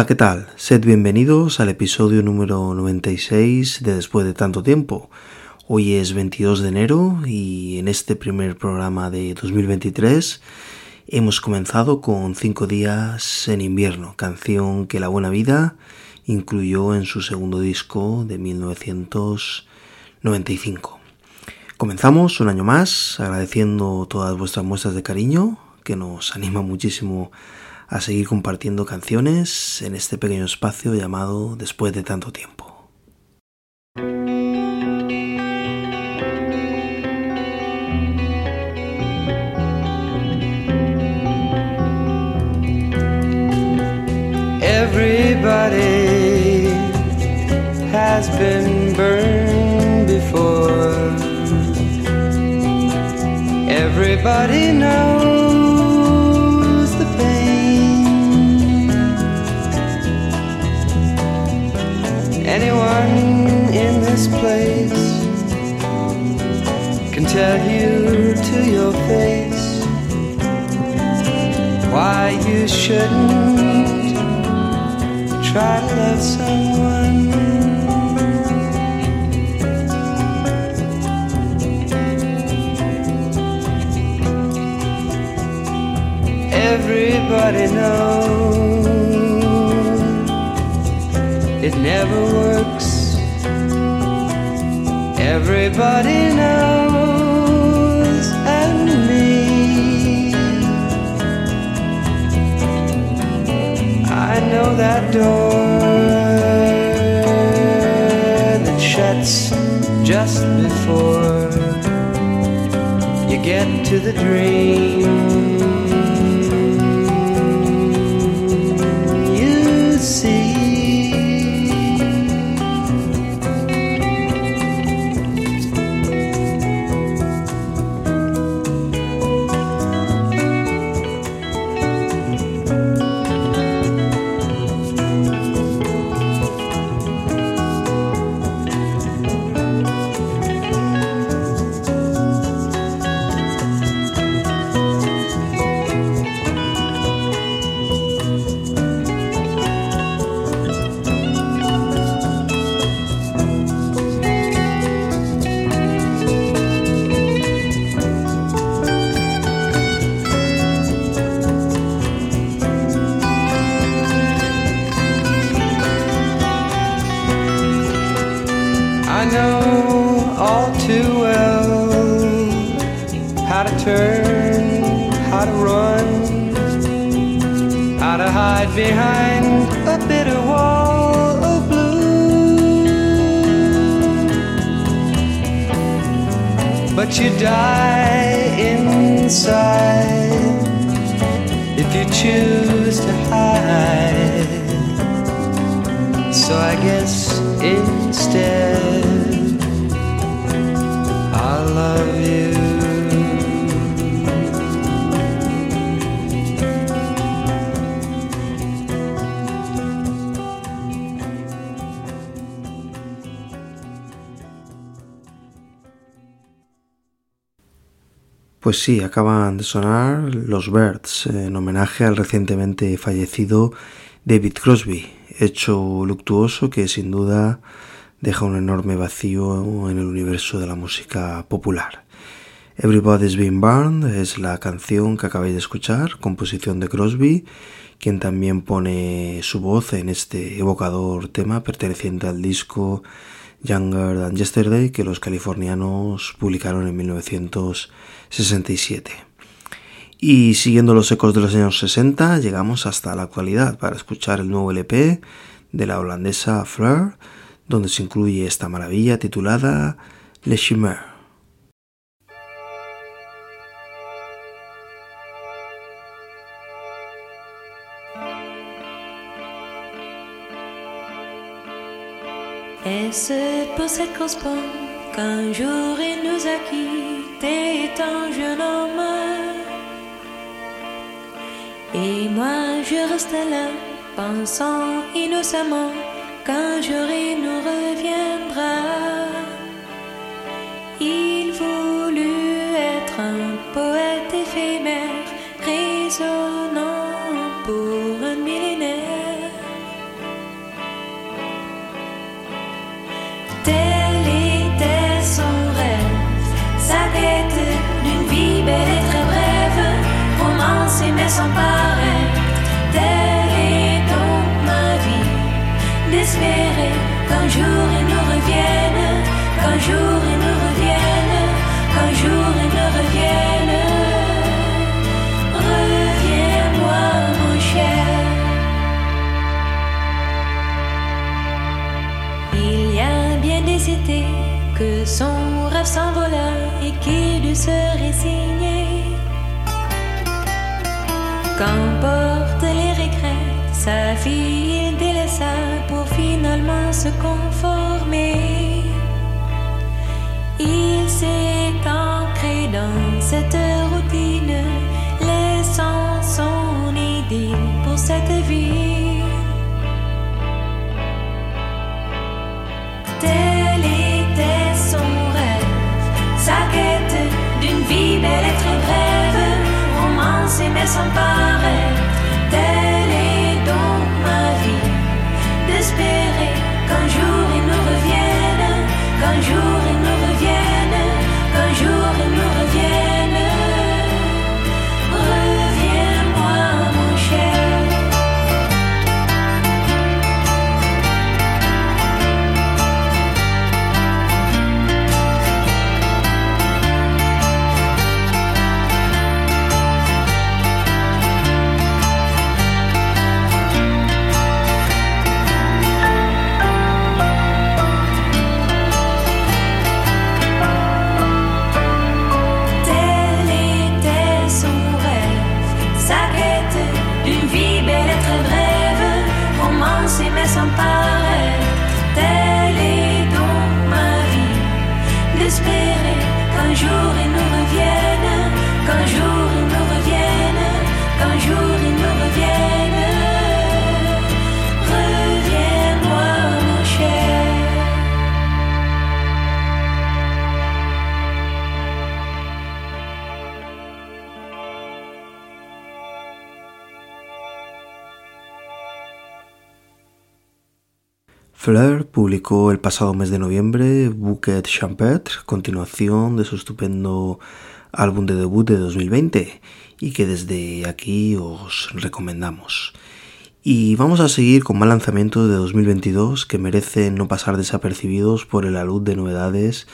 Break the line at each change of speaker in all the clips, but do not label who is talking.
Hola, ¿qué tal? Sed bienvenidos al episodio número 96 de Después de tanto tiempo. Hoy es 22 de enero y en este primer programa de 2023 hemos comenzado con 5 días en invierno, canción que La Buena Vida incluyó en su segundo disco de 1995. Comenzamos un año más agradeciendo todas vuestras muestras de cariño que nos anima muchísimo seguir compartiendo canciones en este pequeño espacio llamado Después de tanto tiempo.
Everybody has been burned before. Everybody knows tell you to your face why you shouldn't try to love someone. Everybody knows it never works. Everybody knows, that door that shuts just before you get to the dream. You see. Hide behind a bitter wall of blue. But you die inside if you choose to hide. So I guess
Pues sí, acaban de sonar los Birds en homenaje al recientemente fallecido David Crosby, hecho luctuoso que sin duda deja un enorme vacío en el universo de la música popular. Everybody's Been Burned es la canción que acabáis de escuchar, composición de Crosby, quien también pone su voz en este evocador tema perteneciente al disco Younger Than Yesterday que los californianos publicaron en 1967. Y siguiendo los ecos de los años 60, llegamos hasta la actualidad para escuchar el nuevo LP de la holandesa Fleur, donde se incluye esta maravilla titulada Le Chimère.
Qu'un jour il nous a quittés étant jeune homme Et moi je reste là, pensant innocemment qu'un jour il nous reviendra. Il voulut être un poète éphémère, résonnant s'empare. Qu'emporte les regrets, sa fille il délaissa pour finalement se conformer. Il s'est ancré dans cette routine, laissant son idylle pour cette vie. Mais sans paraître.
Publicó el pasado mes de noviembre Bouquet Champêtre, continuación de su estupendo álbum de debut de 2020 y que desde aquí os recomendamos. Y vamos a seguir con más lanzamientos de 2022 que merecen no pasar desapercibidos por el alud de novedades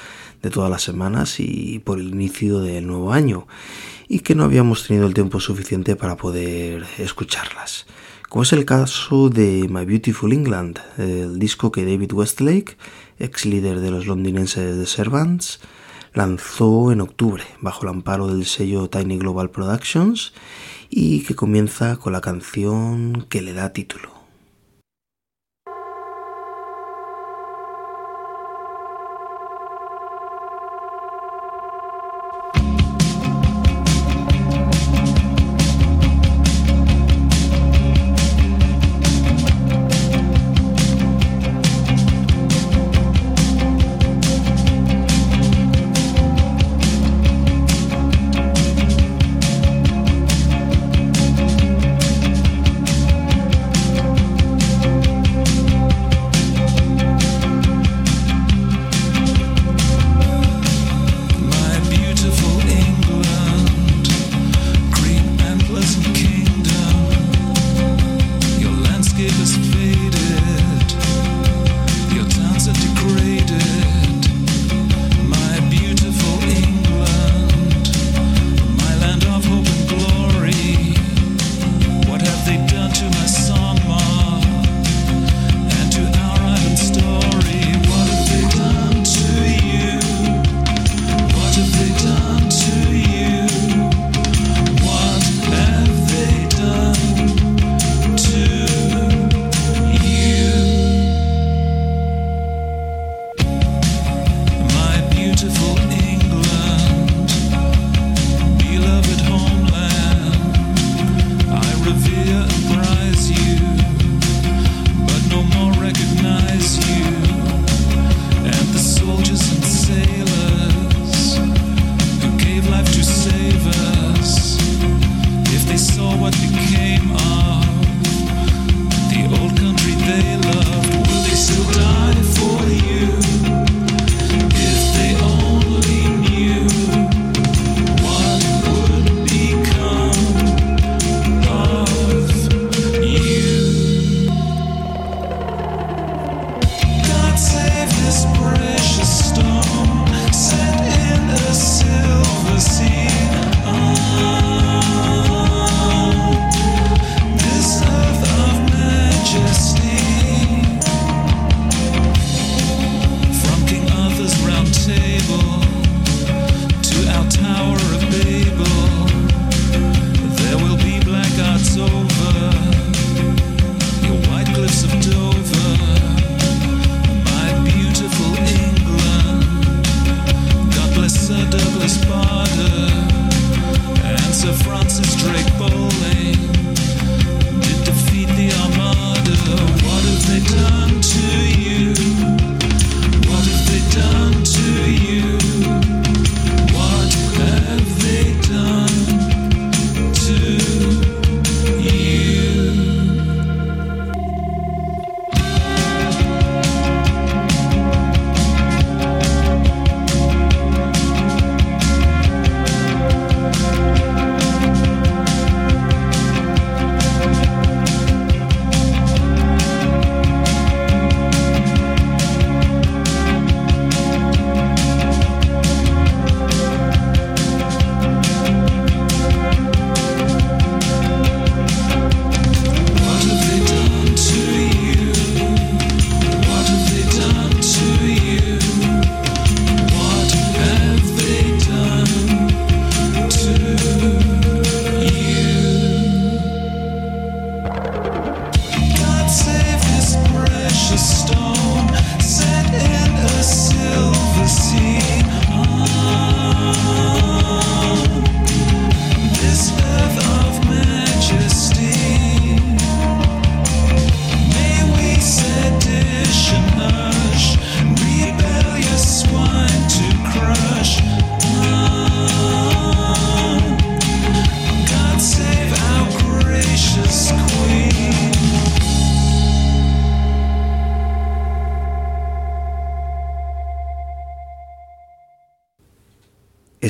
de todas las semanas y por el inicio del nuevo año y que no habíamos tenido el tiempo suficiente para poder escucharlas como es el caso de My Beautiful England, el disco que David Westlake, ex líder de los londinenses de Servants, lanzó en octubre bajo el amparo del sello Tiny Global Productions y que comienza con la canción que le da título.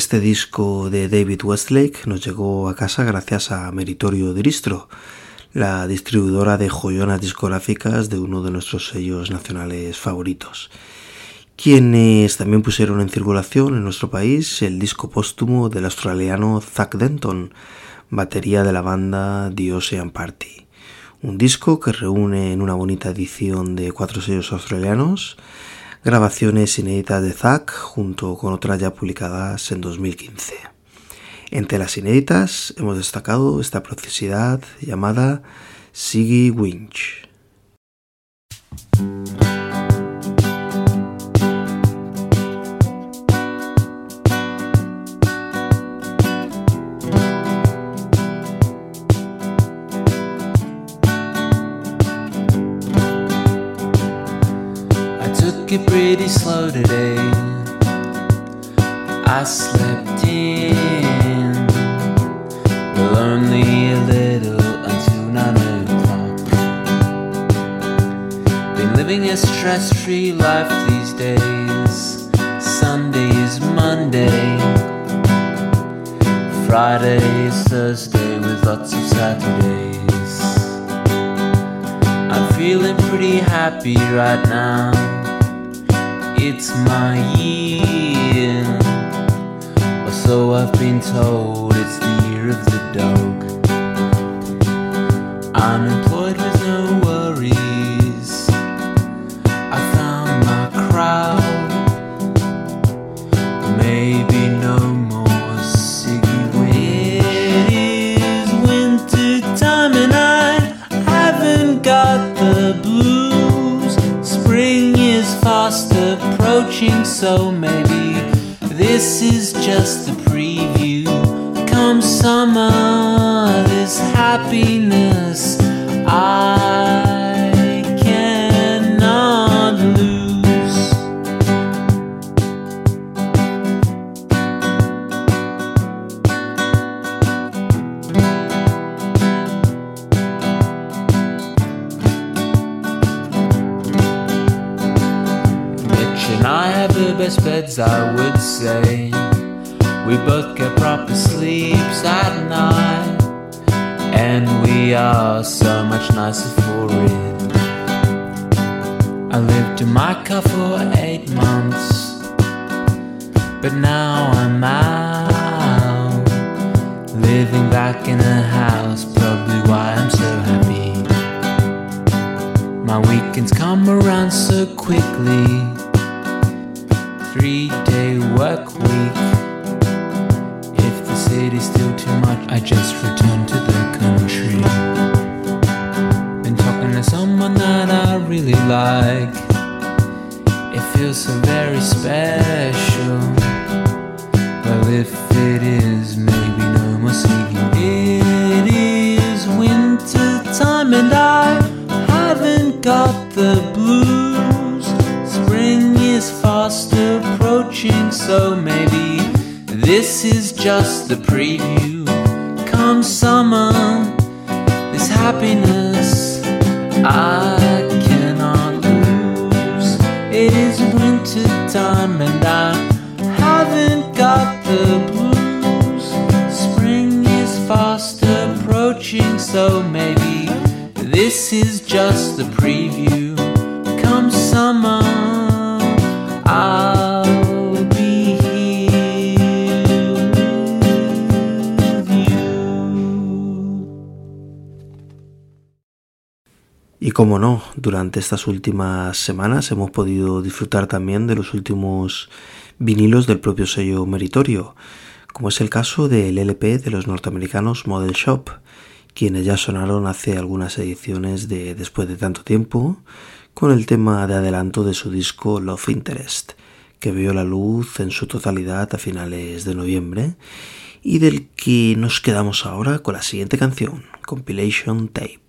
Este disco de David Westlake nos llegó a casa gracias a Meritorio Diristro, la distribuidora de joyonas discográficas de uno de nuestros sellos nacionales favoritos, quienes también pusieron en circulación en nuestro país el disco póstumo del australiano Zack Denton, batería de la banda The Ocean Party. Un disco que reúne en una bonita edición de cuatro sellos australianos grabaciones inéditas de Zack junto con otras ya publicadas en 2015. Entre las inéditas hemos destacado esta procesidad llamada Siggy Winch.
Took pretty slow today. I slept in, well, only a little until nine o'clock. Been living a stress free life these days. Sunday is Monday, Friday is Thursday with lots of Saturdays. I'm feeling pretty happy right now. It's my year, or so I've been told. It's the year of the dog. I'm employed mão.
Y como no, durante estas últimas semanas hemos podido disfrutar también de los últimos vinilos del propio sello Meritorio, como es el caso del LP de los norteamericanos Model Shop, quienes ya sonaron hace algunas ediciones de Después de tanto tiempo, con el tema de adelanto de su disco Love Interest, que vio la luz en su totalidad a finales de noviembre, y del que nos quedamos ahora con la siguiente canción, Compilation Tape.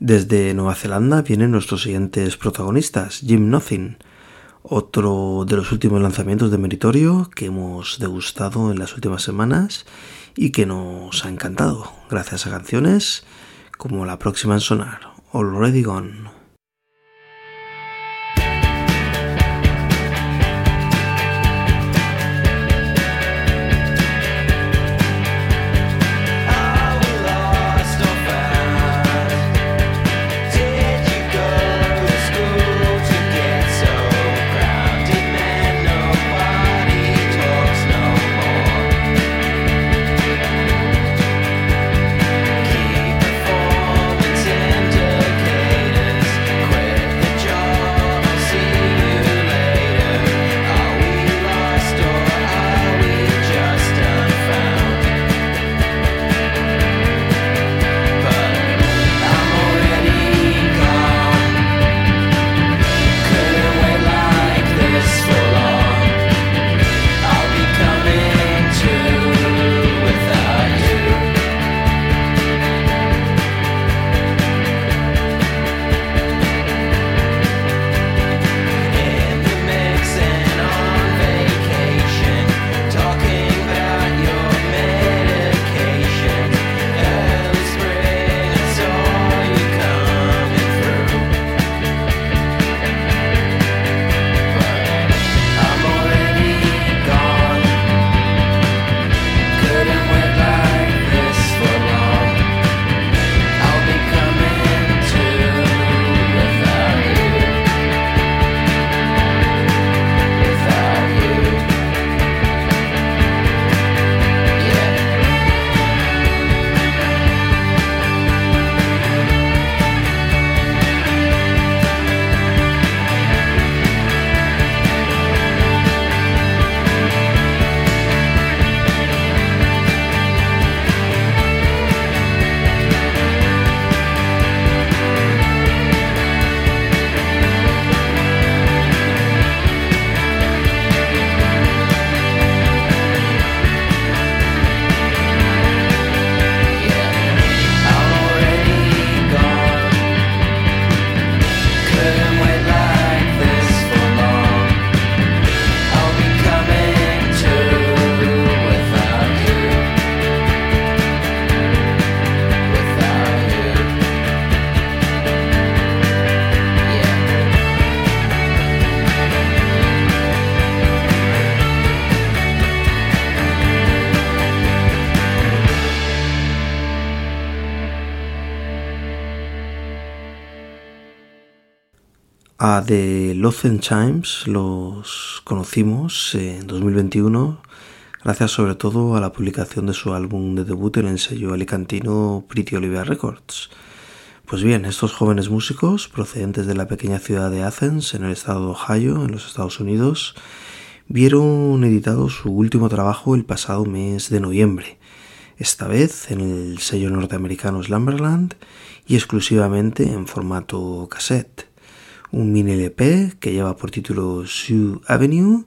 Desde Nueva Zelanda vienen nuestros siguientes protagonistas, Jim Nothing, otro de los últimos lanzamientos de Meritorio que hemos degustado en las últimas semanas y que nos ha encantado, gracias a canciones como la próxima en sonar, Already Gone. The Lozen Chimes los conocimos en 2021 gracias sobre todo a la publicación de su álbum de debut en el sello alicantino Pretty Olivia Records. Pues bien, estos jóvenes músicos procedentes de la pequeña ciudad de Athens en el estado de Ohio, en los Estados Unidos, vieron editado su último trabajo el pasado mes de noviembre, esta vez en el sello norteamericano Slumberland y exclusivamente en formato cassette un mini LP que lleva por título Sioux Avenue,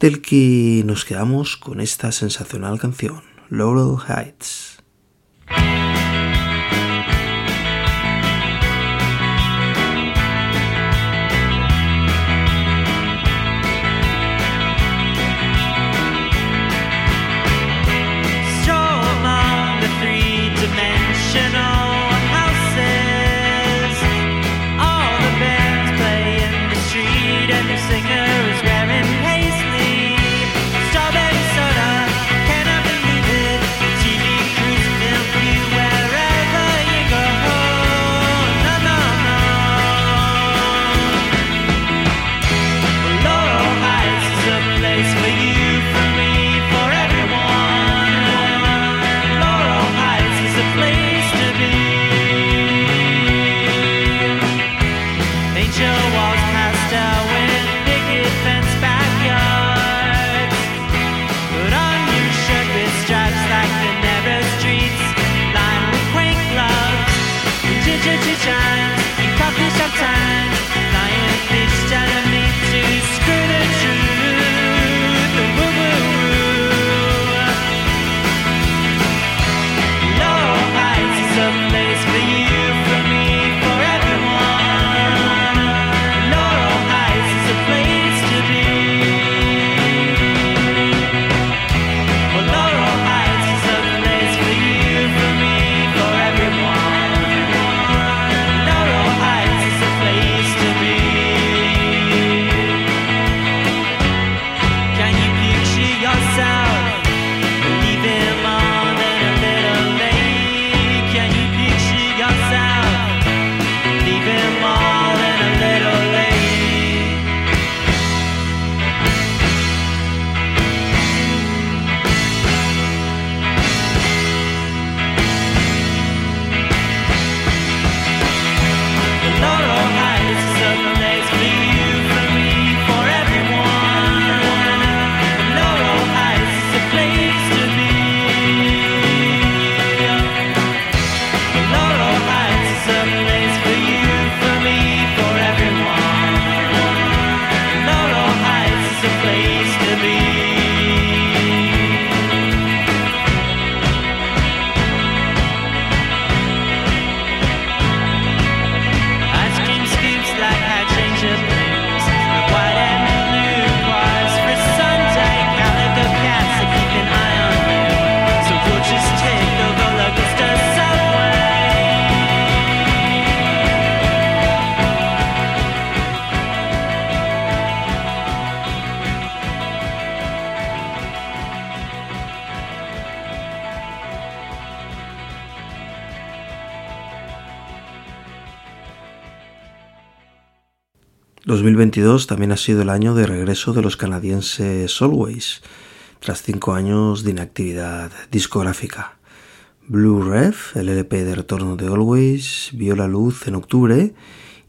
del que nos quedamos con esta sensacional canción, Laurel Heights.
życzyć 2022 también ha sido el año de regreso de los canadienses Always, tras cinco años de inactividad discográfica. Blue Rev, el LP de retorno de Always, vio la luz en octubre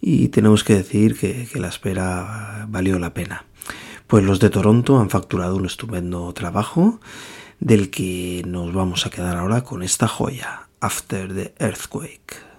y tenemos que decir que, que la espera valió la pena. Pues los de Toronto han facturado un estupendo trabajo del que nos vamos a quedar ahora con esta joya, After the Earthquake.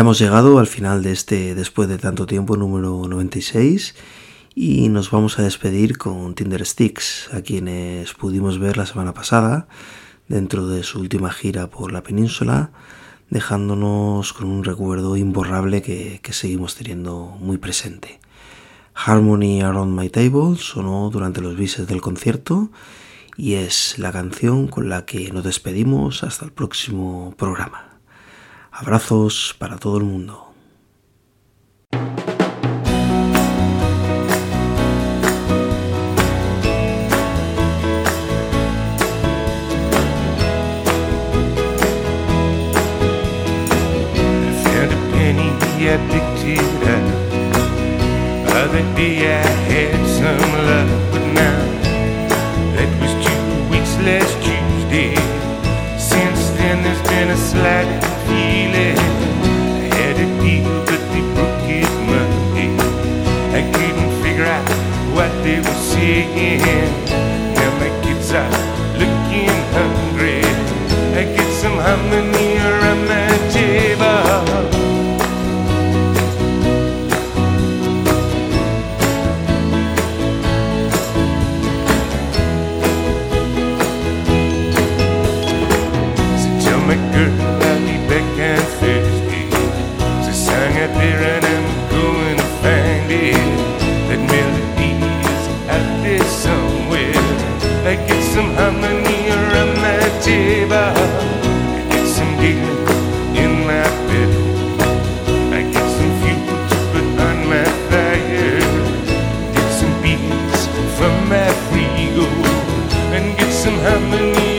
Ya hemos llegado al final de este después de tanto tiempo número 96 y nos vamos a despedir con Tinder Sticks, a quienes pudimos ver la semana pasada dentro de su última gira por la península, dejándonos con un recuerdo imborrable que, que seguimos teniendo muy presente. Harmony Around My Table sonó durante los bises del concierto y es la canción con la que nos despedimos hasta el próximo programa. Abrazos para todo el mundo.
some harmony.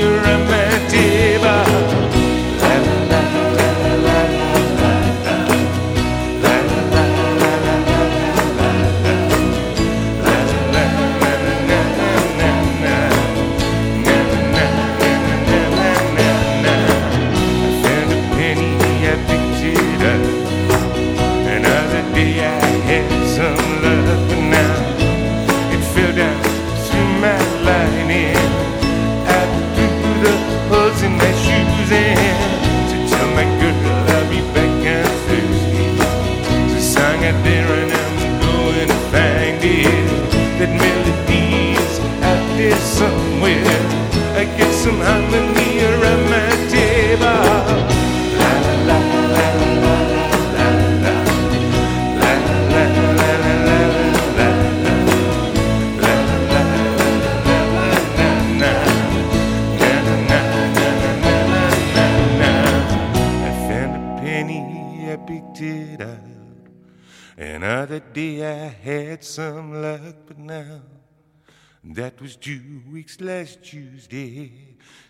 last Tuesday.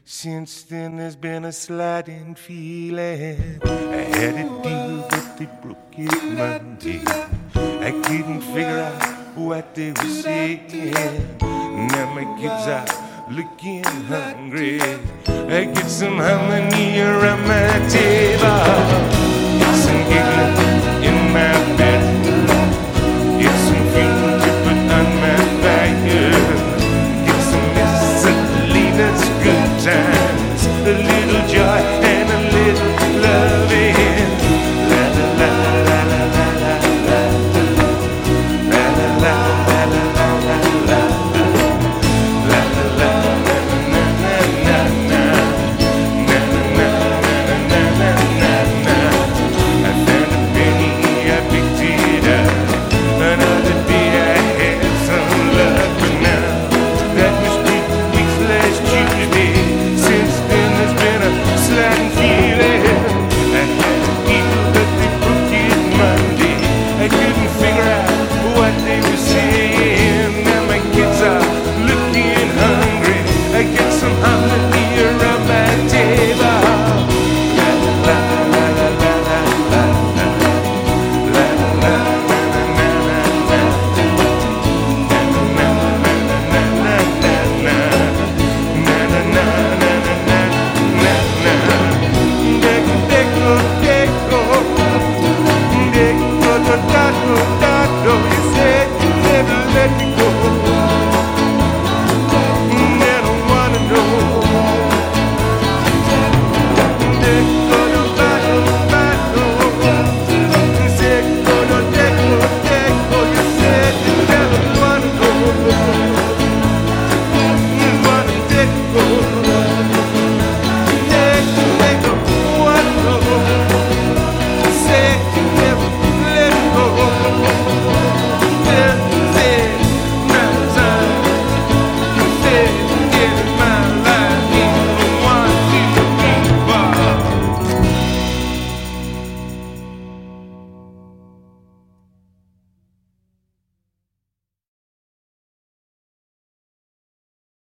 Since then, there's been a sliding feeling. I had a deal, but they broke it Monday. I couldn't figure out what they were saying. Now my kids are looking hungry. I get some harmony around my table,
some giggling in my